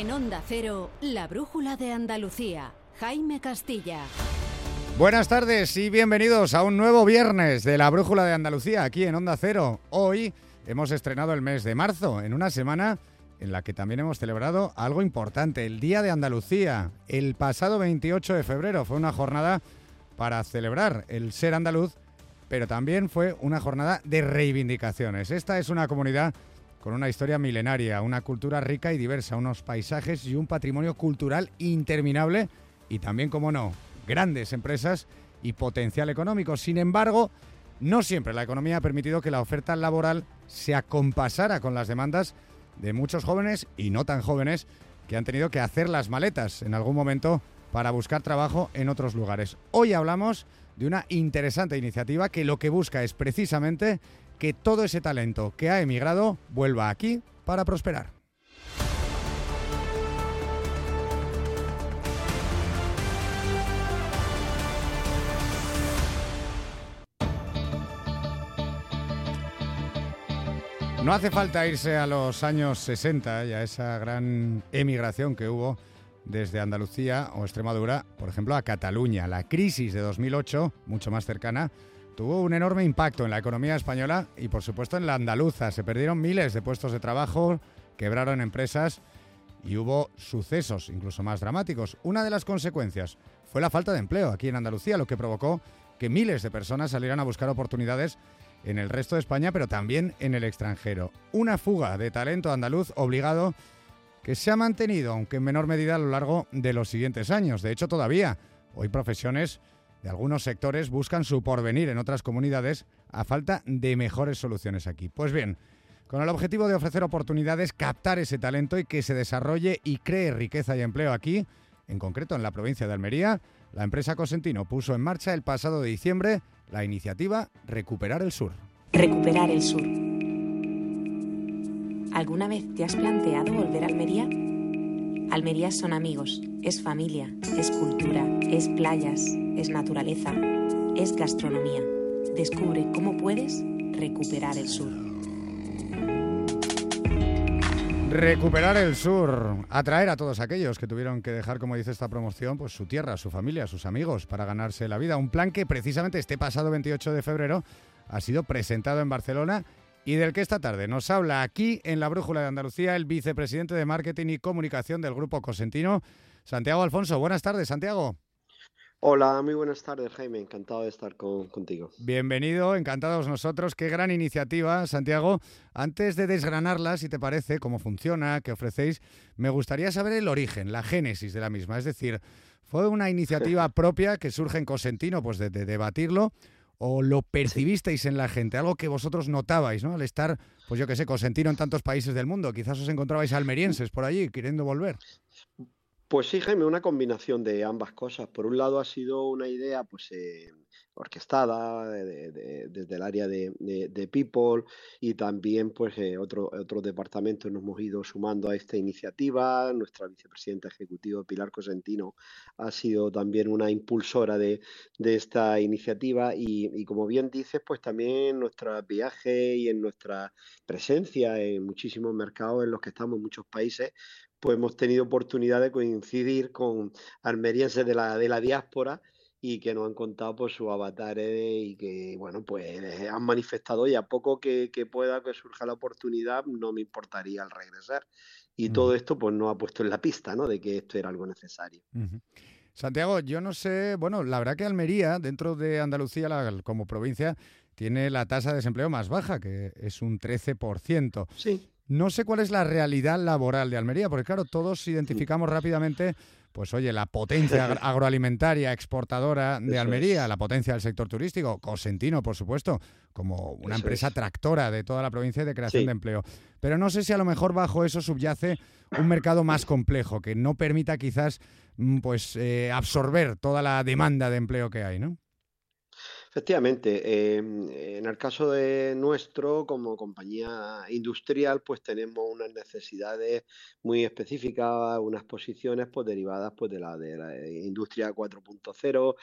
En Onda Cero, la brújula de Andalucía. Jaime Castilla. Buenas tardes y bienvenidos a un nuevo viernes de la brújula de Andalucía aquí en Onda Cero. Hoy hemos estrenado el mes de marzo, en una semana en la que también hemos celebrado algo importante, el Día de Andalucía. El pasado 28 de febrero fue una jornada para celebrar el ser andaluz, pero también fue una jornada de reivindicaciones. Esta es una comunidad con una historia milenaria, una cultura rica y diversa, unos paisajes y un patrimonio cultural interminable y también, como no, grandes empresas y potencial económico. Sin embargo, no siempre la economía ha permitido que la oferta laboral se acompasara con las demandas de muchos jóvenes y no tan jóvenes que han tenido que hacer las maletas en algún momento para buscar trabajo en otros lugares. Hoy hablamos de una interesante iniciativa que lo que busca es precisamente que todo ese talento que ha emigrado vuelva aquí para prosperar. No hace falta irse a los años 60 y a esa gran emigración que hubo desde Andalucía o Extremadura, por ejemplo, a Cataluña. La crisis de 2008, mucho más cercana, tuvo un enorme impacto en la economía española y por supuesto en la andaluza. Se perdieron miles de puestos de trabajo, quebraron empresas y hubo sucesos incluso más dramáticos. Una de las consecuencias fue la falta de empleo aquí en Andalucía, lo que provocó que miles de personas salieran a buscar oportunidades en el resto de España, pero también en el extranjero. Una fuga de talento andaluz obligado que se ha mantenido, aunque en menor medida, a lo largo de los siguientes años. De hecho, todavía hoy profesiones de algunos sectores buscan su porvenir en otras comunidades a falta de mejores soluciones aquí. Pues bien, con el objetivo de ofrecer oportunidades, captar ese talento y que se desarrolle y cree riqueza y empleo aquí, en concreto en la provincia de Almería, la empresa Cosentino puso en marcha el pasado de diciembre la iniciativa Recuperar el Sur. Recuperar el Sur. ¿Alguna vez te has planteado volver a Almería? Almería son amigos, es familia, es cultura, es playas, es naturaleza, es gastronomía. Descubre cómo puedes recuperar el sur. Recuperar el sur, atraer a todos aquellos que tuvieron que dejar, como dice esta promoción, pues su tierra, su familia, sus amigos para ganarse la vida. Un plan que precisamente este pasado 28 de febrero ha sido presentado en Barcelona y del que esta tarde nos habla aquí en la Brújula de Andalucía el vicepresidente de Marketing y Comunicación del Grupo Cosentino, Santiago Alfonso. Buenas tardes, Santiago. Hola, muy buenas tardes, Jaime. Encantado de estar contigo. Bienvenido, encantados nosotros. Qué gran iniciativa, Santiago. Antes de desgranarla, si te parece, cómo funciona, qué ofrecéis, me gustaría saber el origen, la génesis de la misma. Es decir, ¿fue una iniciativa propia que surge en Cosentino, pues de, debatirlo? ¿O lo percibisteis en la gente? Algo que vosotros notabais, ¿no? Al estar, pues yo qué sé, Cosentino en tantos países del mundo. Quizás os encontrabais almerienses por allí queriendo volver. Pues sí, Jaime, una combinación de ambas cosas. Por un lado ha sido una idea pues eh, orquestada desde el área de, People y también pues eh, otro, otros departamentos nos hemos ido sumando a esta iniciativa. Nuestra vicepresidenta ejecutiva Pilar Cosentino ha sido también una impulsora de, esta iniciativa y, y, como bien dices, pues también en nuestro viaje y en nuestra presencia en muchísimos mercados en los que estamos en muchos países, pues hemos tenido oportunidad de coincidir con almerienses de la, de la diáspora y que nos han contado por pues, sus avatares y que, bueno, pues han manifestado y a poco que, pueda que surja la oportunidad, no me importaría al regresar. Y todo esto pues nos ha puesto en la pista, ¿no? De que esto era algo necesario. Santiago, yo no sé, bueno, la verdad que Almería, dentro de Andalucía como provincia, tiene la tasa de desempleo más baja, que es un 13%. Sí. No sé cuál es la realidad laboral de Almería, porque claro, todos identificamos rápidamente, pues oye, la potencia agroalimentaria exportadora de Almería, la potencia del sector turístico, Cosentino, por supuesto, como una empresa tractora de toda la provincia de creación de empleo. Pero no sé si a lo mejor bajo eso subyace un mercado más complejo, que no permita quizás mm, pues eh, absorber toda la demanda de empleo que hay, ¿no? Efectivamente, em, en el caso de nuestro, como compañía industrial, pues tenemos unas necesidades muy específicas, unas posiciones pues derivadas pues de la de la industria 4.0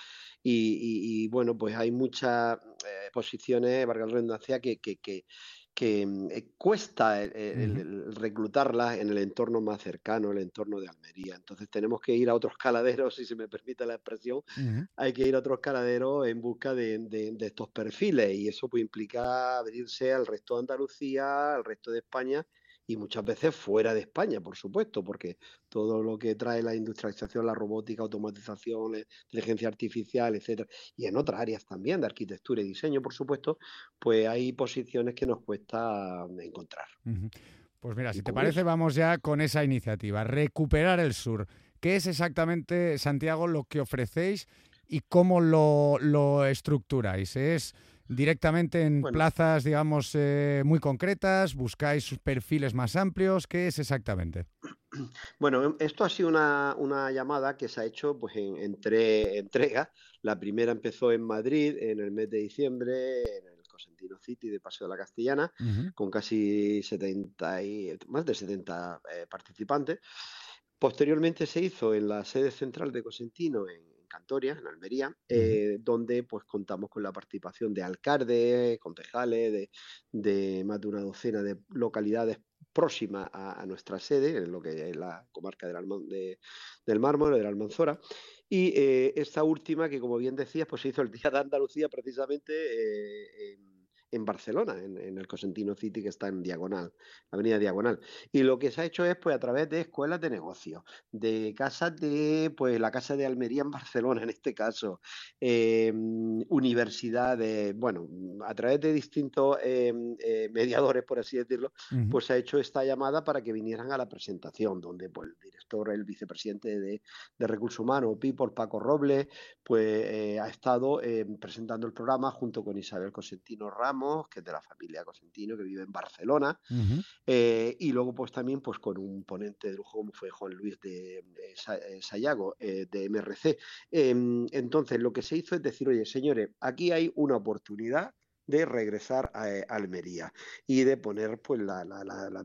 y, y, bueno, pues hay mucha eh, posiciones, valga la redundancia, que, que, que mm, eh, cuesta el, reclutarlas en el entorno más cercano, el entorno de Almería. Entonces tenemos que ir a otros caladeros, si se me permite la expresión, hay que ir a otros caladeros en busca de, de, estos perfiles y eso pues implica abrirse al resto de Andalucía, al resto de España y muchas veces fuera de España, por supuesto, porque todo lo que trae la industrialización, la robótica, automatización, la inteligencia artificial, etcétera, y en otras áreas también de arquitectura y diseño, por supuesto, pues hay posiciones que nos cuesta encontrar. Pues mira, si te parece, vamos ya con esa iniciativa, recuperar el sur. ¿Qué es exactamente, Santiago, lo que ofrecéis y cómo lo, lo estructuráis? ¿Es directamente en plazas, digamos, eh, muy concretas? ¿Buscáis perfiles más amplios? ¿Qué es exactamente? Bueno, esto ha sido una, llamada que se ha hecho pues, en, tres entregas. La primera empezó en Madrid en el mes de diciembre, en el Cosentino City de Paseo de la Castellana, con casi 70 y, más de 70 eh, participantes. Posteriormente se hizo en la sede central de Cosentino, en Cantoria, en Almería, eh, donde pues contamos con la participación de alcaldes, concejales, de, más de una docena de localidades próximas a, nuestra sede, en lo que es la comarca del, de, del Mármol, de la Almanzora. Y eh, esta última, que como bien decías, pues se hizo el Día de Andalucía precisamente eh, en en Barcelona, en, el Cosentino City que está en Diagonal, Avenida Diagonal. Y lo que se ha hecho es pues a través de escuelas de negocios, de casas de, pues la Casa de Almería en Barcelona en este caso, em, universidades, bueno, a través de distintos em, eh, mediadores, por así decirlo, pues se ha hecho esta llamada para que vinieran a la presentación, donde pues el director, el vicepresidente de, Recursos Humanos, People, Paco Robles, pues eh, ha estado em, presentando el programa junto con Isabel Cosentino Ramos, que es de la familia Cosentino, que vive en Barcelona, eh, y luego pues también pues con un ponente de lujo como fue Juan Luis de, eh, Sayago, eh, de MRC. Em, entonces lo que se hizo es decir, oye señores, aquí hay una oportunidad de regresar a, Almería y de poner pues la,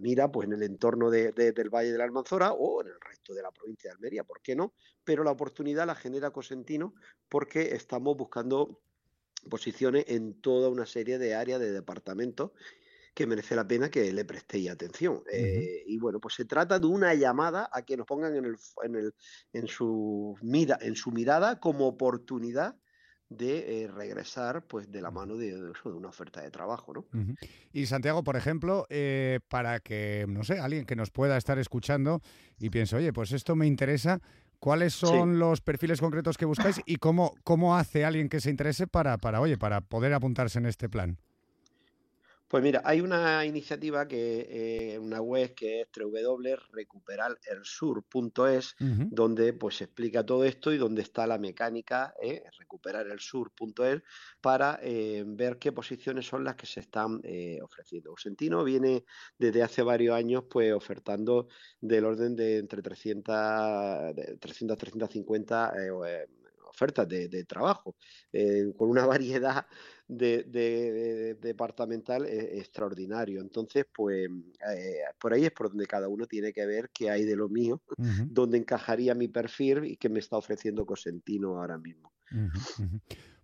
mira pues en el entorno del Valle de la Almanzora o en el resto de la provincia de Almería, ¿por qué no? Pero la oportunidad la genera Cosentino porque estamos buscando posiciones en toda una serie de áreas de departamentos que merece la pena que le prestéis atención. Eh, y bueno, pues se trata de una llamada a que nos pongan en, el, en, el, en, su, mira, en su mirada como oportunidad de eh, regresar pues de la mano de, de, una oferta de trabajo. ¿no? Y Santiago, por ejemplo, eh, para que, no sé, alguien que nos pueda estar escuchando y piense, oye, pues esto me interesa, ¿Cuáles son los perfiles concretos que buscáis y cómo, cómo hace alguien que se interese para, para, oye, para poder apuntarse en este plan? Pues mira, hay una iniciativa que eh, una web que es www.recuperarelsur.es, donde pues se explica todo esto y donde está la mecánica, eh, recuperarelsur.es, para eh, ver qué posiciones son las que se están eh, ofreciendo. Sentino viene desde hace varios años pues ofertando del orden de entre 300, 300 350 ofertas de, trabajo, con una variedad de, departamental e, extraordinario. Entonces, pues eh, por ahí es por donde cada uno tiene que ver qué hay de lo mío, dónde encajaría mi perfil y qué me está ofreciendo Cosentino ahora mismo.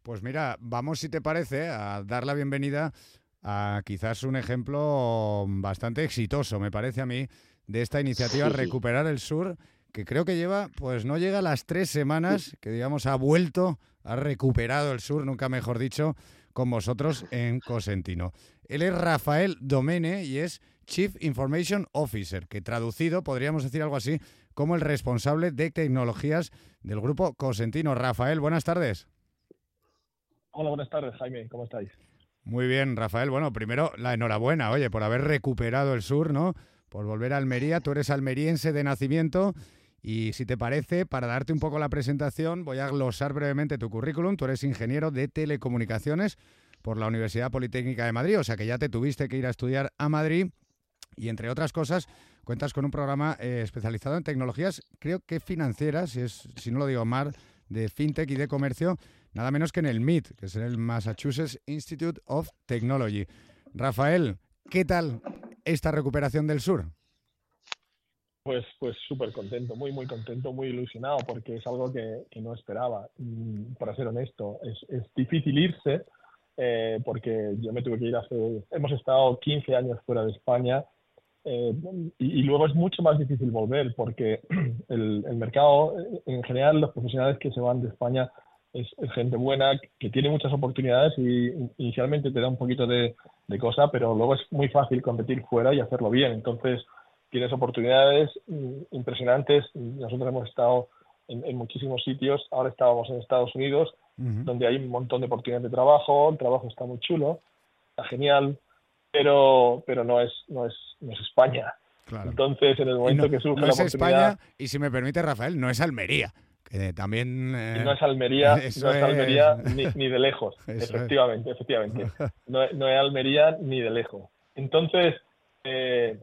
Pues mira, vamos si te parece a dar la bienvenida a quizás un ejemplo bastante exitoso, me parece a mí, de esta iniciativa Recuperar el Sur, que creo que lleva, pues no llega a las tres semanas, que digamos ha vuelto, ha recuperado el sur, nunca mejor dicho, con vosotros en Cosentino. Él es Rafael Domene y es Chief Information Officer, que traducido podríamos decir algo así como el responsable de tecnologías del grupo Cosentino. Rafael, buenas tardes. Hola, buenas tardes, Jaime, ¿cómo estáis? Muy bien, Rafael. Bueno, primero la enhorabuena, oye, por haber recuperado el sur, ¿no? Por volver a Almería. Tú eres almeriense de nacimiento y si te parece, para darte un poco la presentación, voy a glosar brevemente tu currículum. Tú eres ingeniero de telecomunicaciones por la Universidad Politécnica de Madrid, o sea que ya te tuviste que ir a estudiar a Madrid. Y entre otras cosas, cuentas con un programa eh, especializado en tecnologías, creo que financieras, si, es, si no lo digo mal, de fintech y de comercio, nada menos que en el MIT, que es el Massachusetts Institute of Technology. Rafael, ¿qué tal esta recuperación del sur? Pues, pues súper contento, muy, muy contento, muy ilusionado, porque es algo que, no esperaba. para ser honesto, es, difícil irse, eh, porque yo me tuve que ir hace, hemos estado 15 años fuera de España eh, y, luego es mucho más difícil volver porque el, mercado, en general, los profesionales que se van de España es, gente buena, que tiene muchas oportunidades y inicialmente te da un poquito de, de cosa, pero luego es muy fácil competir fuera y hacerlo bien. Entonces, tienes oportunidades impresionantes. Nosotros hemos estado en, muchísimos sitios. Ahora estábamos en Estados Unidos, donde hay un montón de oportunidades de trabajo. El trabajo está muy chulo, está genial, pero, pero no, es, no, es, no es España. Entonces, en el momento que surge no la es España, y si me permite, Rafael, no es Almería. Que también eh, no es Almería, no es Almería ni, ni, de lejos, efectivamente, efectivamente. No, no, es Almería ni de lejos. Entonces, eh,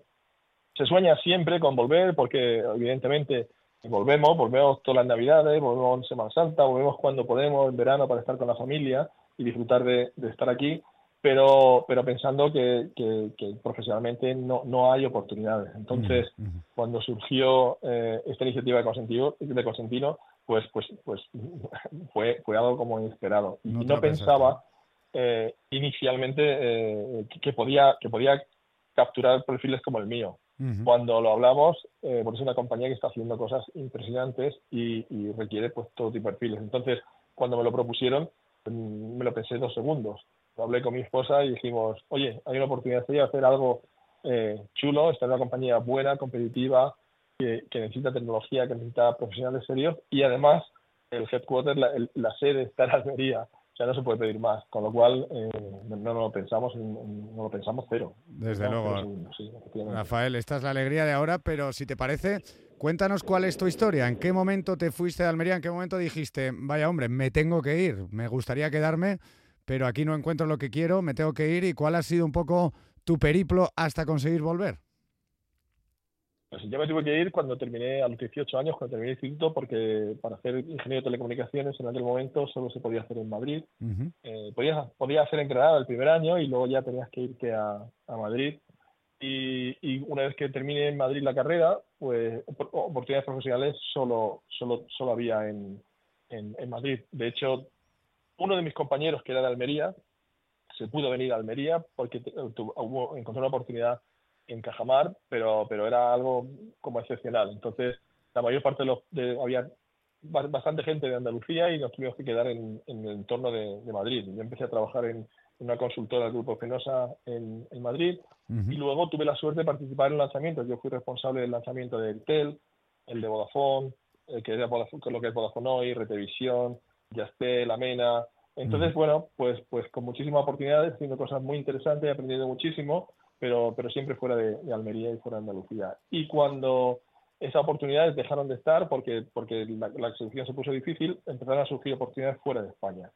se sueña siempre con volver, porque evidentemente volvemos, volvemos todas las navidades, volvemos en Semana Santa, volvemos cuando podemos en verano para estar con la familia y disfrutar de, estar aquí, pero, pero pensando que, profesionalmente no, no, hay oportunidades. Entonces, cuando surgió eh, esta iniciativa de Consentino, de Consentino pues, pues, pues fue, fue algo como inesperado. y no pensaba eh, inicialmente eh, que, podía, que podía capturar perfiles como el mío. Cuando lo hablamos, eh, porque es una compañía que está haciendo cosas impresionantes y, requiere pues todo tipo de perfiles. Entonces, cuando me lo propusieron, mm, me lo pensé dos segundos. Lo hablé con mi esposa y dijimos, oye, hay una oportunidad de hacer algo eh, chulo, estar en una compañía buena, competitiva, que, necesita tecnología, que necesita profesionales serios y además el headquarter, la, la sede está en Almería o sea, no se puede pedir más, con lo cual eh, no, lo pensamos, no lo pensamos cero. Desde luego. Rafael, esta es la alegría de ahora, pero si te parece, cuéntanos cuál es tu historia. ¿En qué momento te fuiste de Almería? ¿En qué momento dijiste, vaya hombre, me tengo que ir, me gustaría quedarme, pero aquí no encuentro lo que quiero, me tengo que ir? ¿Y cuál ha sido un poco tu periplo hasta conseguir volver? Pues yo me tuve que ir cuando terminé, a los 18 años, cuando terminé el instituto, porque para hacer ingeniero de telecomunicaciones en aquel momento solo se podía hacer en Madrid. Eh, podías, podías hacer en Granada el primer año y luego ya tenías que irte a, a Madrid. Y, y, una vez que terminé en Madrid la carrera, pues oportunidades profesionales solo, solo, solo había en, en, en Madrid. De hecho, uno de mis compañeros, que era de Almería, se pudo venir a Almería porque encontró una oportunidad en Cajamar, pero, pero era algo como excepcional. Entonces, la mayor parte de los... De, había bastante gente de Andalucía y nos tuvimos que quedar en, el entorno de, Madrid. Yo empecé a trabajar en, una consultora del Grupo Fenosa en, Madrid y luego tuve la suerte de participar en lanzamientos. Yo fui responsable del lanzamiento de Intel, el de Vodafone, el que era Vodafone, lo que es Vodafone hoy, Retevisión, Yastel, Amena. Entonces, bueno, pues, pues con muchísimas oportunidades, haciendo cosas muy interesantes, aprendiendo muchísimo pero, pero siempre fuera de, Almería y fuera de Andalucía. Y cuando esas oportunidades dejaron de estar porque, porque la, la se puso difícil, empezaron a surgir oportunidades fuera de España.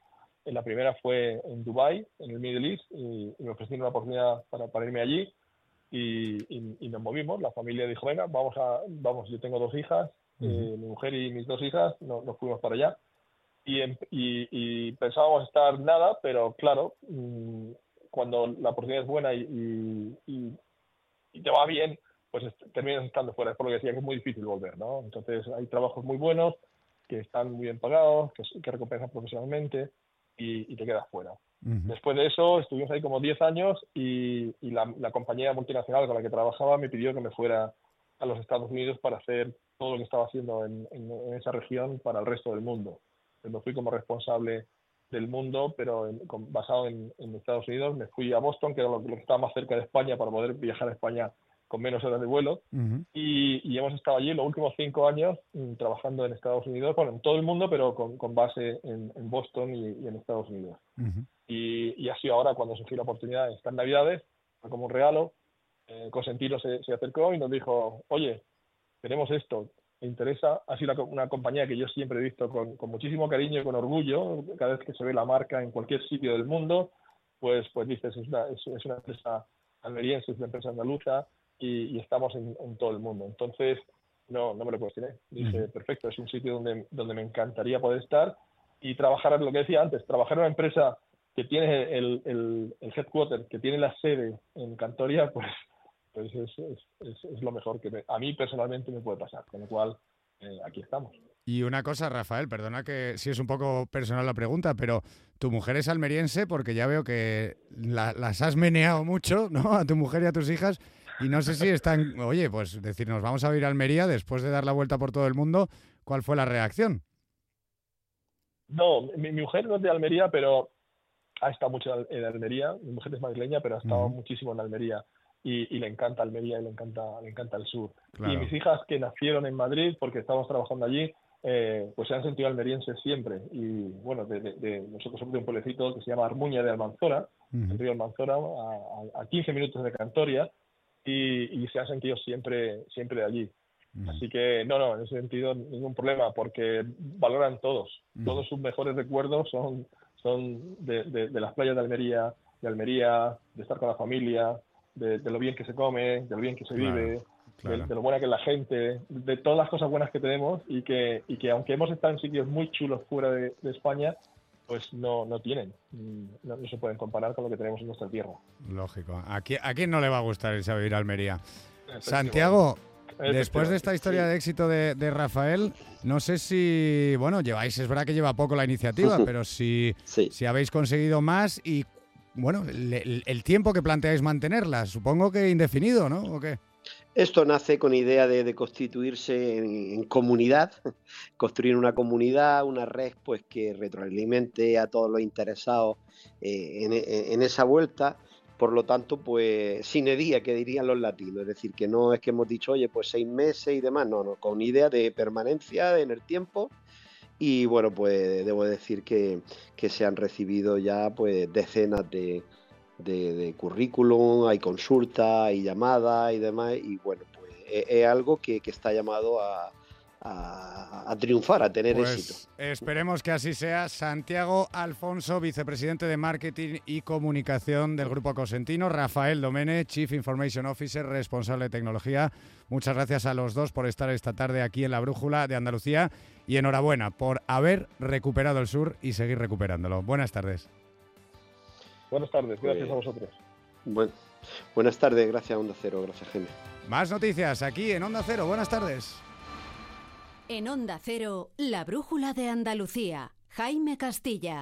La primera fue en Dubai, en el Middle East, y, me ofrecieron una oportunidad para, para irme allí y, y, nos movimos. La familia dijo, venga, vamos a, vamos, yo tengo dos hijas, eh, mi mujer y mis dos hijas, nos fuimos para allá. Y, y, pensábamos estar nada, pero claro, mm, cuando la oportunidad es buena y, y, te va bien, pues terminas estando fuera. Es por lo que decía que es muy difícil volver, ¿no? Entonces hay trabajos muy buenos, que están muy bien pagados, que, que recompensan profesionalmente y, te quedas fuera. Después de eso estuvimos ahí como 10 años y, la, la, compañía multinacional con la que trabajaba me pidió que me fuera a los Estados Unidos para hacer todo lo que estaba haciendo en, en, esa región para el resto del mundo. me fui como responsable del mundo, pero basado en, Estados Unidos. Me fui a Boston, que era lo, que estaba más cerca de España, para poder viajar a España con menos horas de vuelo. y, hemos estado allí los últimos cinco años mm, trabajando en Estados Unidos, bueno, en todo el mundo, pero con, base en, Boston y, en Estados Unidos. y, y, ha sido ahora cuando surgió la oportunidad, estas Navidades, como un regalo, eh, Cosentino se, se acercó y nos dijo, oye, tenemos esto, me interesa. Ha sido una compañía que yo siempre he visto con, muchísimo cariño y con orgullo. Cada vez que se ve la marca en cualquier sitio del mundo, pues, pues dices, es una, es, una empresa almeriense, es una empresa andaluza y, estamos en, todo el mundo. Entonces, no, no me lo cuestioné. Dije, perfecto, es un sitio donde, donde me encantaría poder estar y trabajar, lo que decía antes, trabajar en una empresa que tiene el, el, el headquarter, que tiene la sede en Cantoria, pues es, es, es, lo mejor que a mí personalmente me puede pasar, con lo cual eh, aquí estamos. Y una cosa, Rafael, perdona que si es un poco personal la pregunta, pero tu mujer es almeriense porque ya veo que las has meneado mucho, ¿no? A tu mujer y a tus hijas. Y no sé si están, oye, pues decir, nos vamos a ir a Almería después de dar la vuelta por todo el mundo. ¿Cuál fue la reacción? No, mi, mujer no es de Almería, pero ha estado mucho en Almería. Mi mujer es madrileña, pero ha estado muchísimo en Almería. Y, le encanta Almería y le encanta, le encanta el sur. Y mis hijas que nacieron en Madrid, porque estábamos trabajando allí, eh, pues se han sentido almerienses siempre. Y bueno, de, nosotros somos de un pueblecito que se llama Armuña de Almanzora, el río Almanzora, a, a, 15 minutos de Cantoria, y, se han sentido siempre, siempre de allí. Así que no, no, en ese sentido ningún problema, porque valoran todos. Todos sus mejores recuerdos son, son de, las playas de Almería, de Almería, de estar con la familia, de, lo bien que se come, de lo bien que se vive, de, lo buena que es la gente, de todas las cosas buenas que tenemos y que, y que aunque hemos estado en sitios muy chulos fuera de, España, pues no, no tienen, no, se pueden comparar con lo que tenemos en nuestra tierra. Lógico. ¿A quién, a quién no le va a gustar irse a vivir a Almería? Santiago, Después de esta historia de éxito de, Rafael, no sé si, bueno, lleváis, es verdad que lleva poco la iniciativa, pero si, si habéis conseguido más y, bueno, el, tiempo que planteáis mantenerla, supongo que indefinido, ¿no? ¿O qué? Esto nace con idea de, constituirse en, comunidad, construir una comunidad, una red pues que retroalimente a todos los interesados eh, en, esa vuelta. Por lo tanto, pues sin día, que dirían los latinos. Es decir, que no es que hemos dicho, oye, pues seis meses y demás, no, no, con idea de permanencia en el tiempo. Y bueno, pues debo decir que, se han recibido ya pues decenas de, de, currículum, hay consultas, hay llamadas y demás, y bueno, pues e, es, algo que, está llamado a, triunfar, a tener pues éxito. Esperemos que así sea. Santiago Alfonso, vicepresidente de Marketing y Comunicación del Grupo Cosentino. Rafael Domene, Chief Information Officer, responsable de tecnología. Muchas gracias a los dos por estar esta tarde aquí en la Brújula de Andalucía y enhorabuena por haber recuperado el sur y seguir recuperándolo. Buenas tardes. Buenas tardes, gracias a vosotros. Bueno, buenas tardes, gracias a Onda Cero, gracias Jaime. Más noticias aquí en Onda Cero, buenas tardes. En Onda Cero, la brújula de Andalucía, Jaime Castilla.